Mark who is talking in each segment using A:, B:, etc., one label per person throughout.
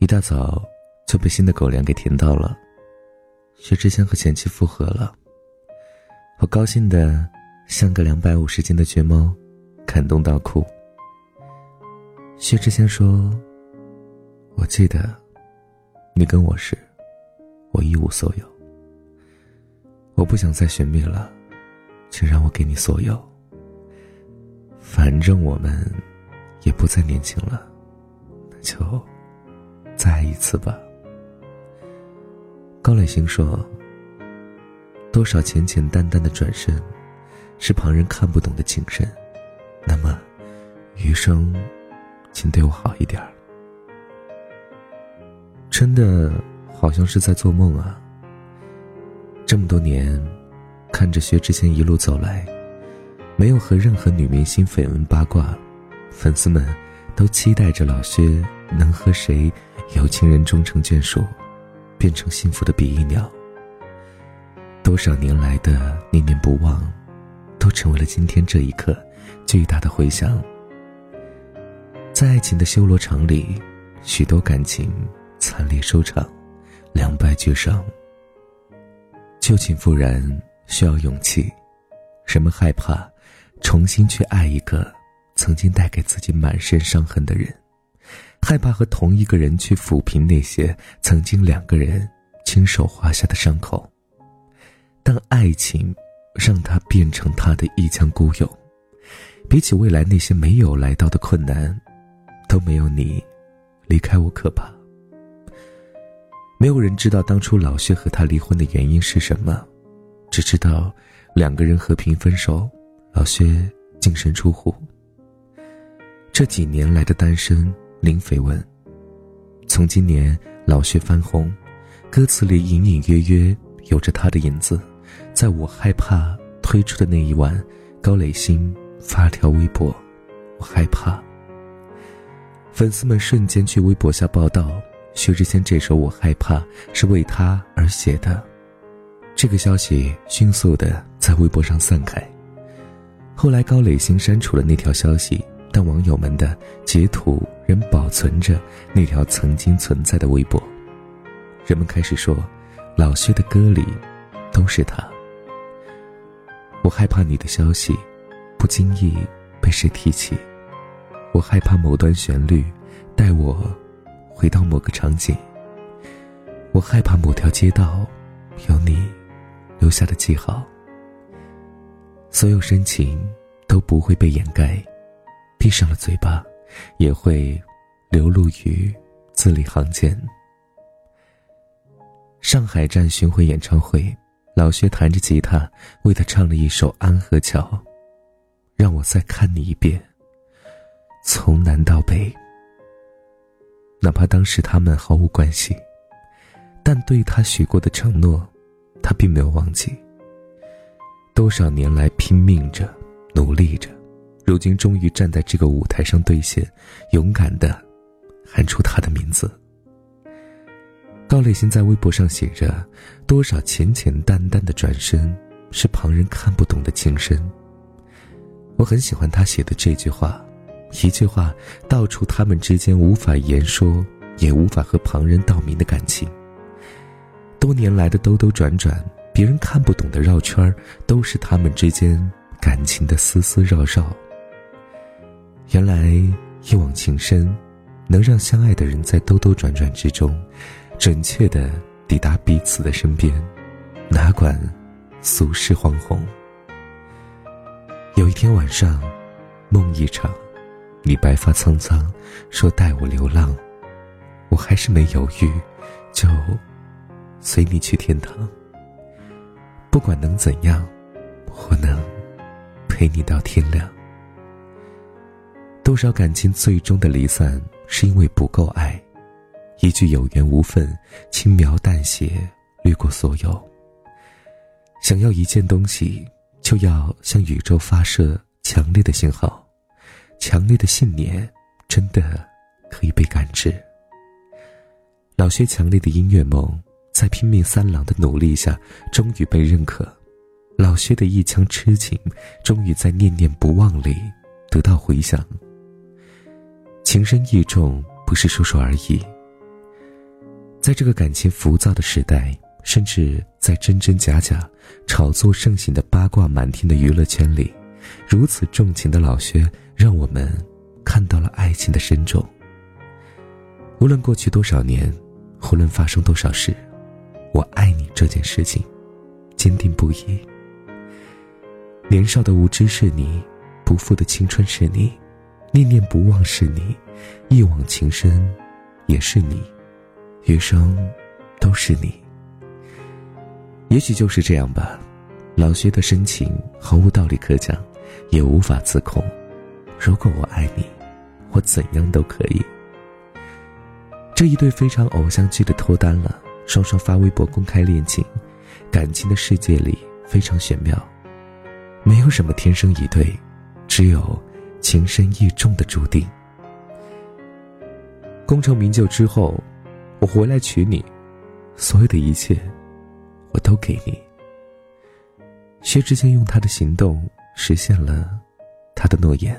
A: 一大早就被新的狗粮给甜到了。薛之谦和前妻复合了，我高兴的像个两百五十斤的橘猫，感动到哭。薛之谦说：“我记得，你跟我时，我一无所有。我不想再寻觅了，请让我给你所有。反正我们也不再年轻了，那就再一次吧。”高磊星说：“多少简简单单的转身，是旁人看不懂的情深。那么，余生，请对我好一点儿。真的，好像是在做梦啊。这么多年，看着薛之谦一路走来，没有和任何女明星绯闻八卦，粉丝们都期待着老薛能和谁有情人终成眷属。”变成幸福的比翼鸟。多少年来的念念不忘，都成为了今天这一刻巨大的回响。在爱情的修罗场里，许多感情惨烈收场，两败俱伤。旧情复燃需要勇气，人们害怕重新去爱一个曾经带给自己满身伤痕的人。害怕和同一个人去抚平那些曾经两个人亲手划下的伤口。当爱情让他变成他的一腔孤勇，比起未来那些没有来到的困难，都没有你离开我可怕。没有人知道当初老薛和他离婚的原因是什么，只知道两个人和平分手，老薛净身出户。这几年来的单身。林飞问：“从今年老薛翻红，歌词里隐隐约约有着他的影子。在我害怕推出的那一晚，高磊鑫发条微博，我害怕。粉丝们瞬间去微博下报道，薛之谦这首《我害怕》是为他而写的。这个消息迅速的在微博上散开。后来高磊鑫删除了那条消息。”但网友们的截图仍保存着那条曾经存在的微博。人们开始说，老薛的歌里都是他。我害怕你的消息不经意被谁提起，我害怕某段旋律带我回到某个场景，我害怕某条街道有你留下的记号。所有深情都不会被掩盖。闭上了嘴巴，也会流露于字里行间。上海站巡回演唱会，老薛弹着吉他为他唱了一首《安河桥》，让我再看你一遍，从南到北。哪怕当时他们毫无关系，但对他许过的承诺，他并没有忘记。多少年来拼命着，努力着。如今终于站在这个舞台上兑现，勇敢的喊出他的名字。高磊鑫在微博上写着：“多少浅浅淡淡的转身，是旁人看不懂的情深。”我很喜欢他写的这句话，一句话道出他们之间无法言说，也无法和旁人道明的感情。多年来的兜兜转转，别人看不懂的绕圈儿都是他们之间感情的丝丝绕绕。原来一往情深，能让相爱的人在兜兜转转之中，准确的抵达彼此的身边，哪管俗世惶红。有一天晚上，梦一场，你白发苍苍，说带我流浪，我还是没犹豫，就随你去天堂。不管能怎样，我能陪你到天亮。多少感情最终的离散，是因为不够爱。一句有缘无分，轻描淡写掠过所有。想要一件东西，就要向宇宙发射强烈的信号，强烈的信念真的可以被感知。老薛强烈的音乐梦，在拼命三郎的努力下，终于被认可。老薛的一腔痴情，终于在念念不忘里得到回响。情深意重不是说说而已，在这个感情浮躁的时代，甚至在真真假假、炒作盛行的八卦满天的娱乐圈里，如此重情的老薛，让我们看到了爱情的深重。无论过去多少年，无论发生多少事，我爱你这件事情，坚定不移。年少的无知是你，不负的青春是你，念念不忘是你，一往情深也是你，余生都是你。也许就是这样吧，老薛的深情毫无道理可讲，也无法自控。如果我爱你，我怎样都可以。这一对非常偶像剧的脱单了，双双发微博公开恋情，感情的世界里非常玄妙，没有什么天生一对，只有情深意重的注定。功成名就之后，我回来娶你，所有的一切，我都给你。薛之谦用他的行动实现了他的诺言。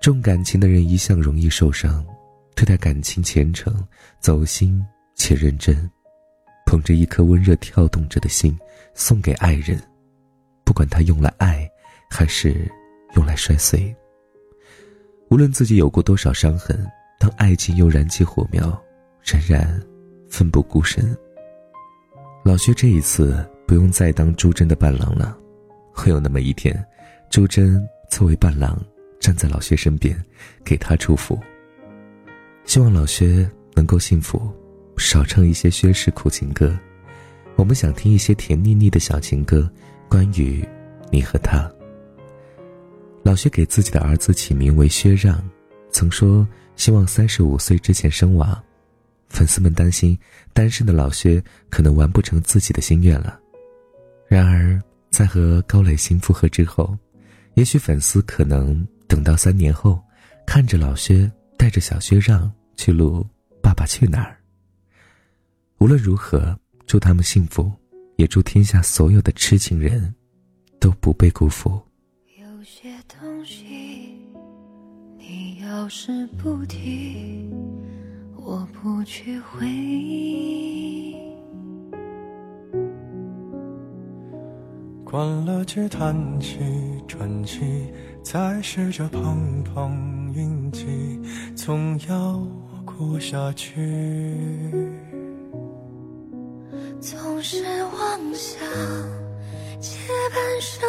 A: 重感情的人一向容易受伤。对待感情虔诚、走心且认真，捧着一颗温热跳动着的心送给爱人，不管他用来爱，还是用来摔碎。无论自己有过多少伤痕，当爱情又燃起火苗，仍然奋不顾身。老薛这一次不用再当朱桢的伴郎了，会有那么一天，朱桢作为伴郎站在老薛身边，给他祝福。希望老薛能够幸福，少唱一些薛氏苦情歌。我们想听一些甜腻腻的小情歌，关于你和他。老薛给自己的儿子起名为薛让，曾说希望三十五岁之前生娃。粉丝们担心单身的老薛可能完不成自己的心愿了。然而，在和高磊鑫复合之后，也许粉丝可能等到三年后，看着老薛。带着小薛让去录《爸爸去哪儿》。无论如何，祝他们幸福，也祝天下所有的痴情人都不被辜负。
B: 有些东西，你要是不提，我不去回忆。
C: 关了机，叹气，喘气。再试着碰碰运气，总要过下去。
B: 总是妄想借半生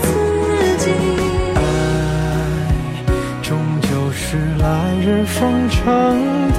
C: 来日方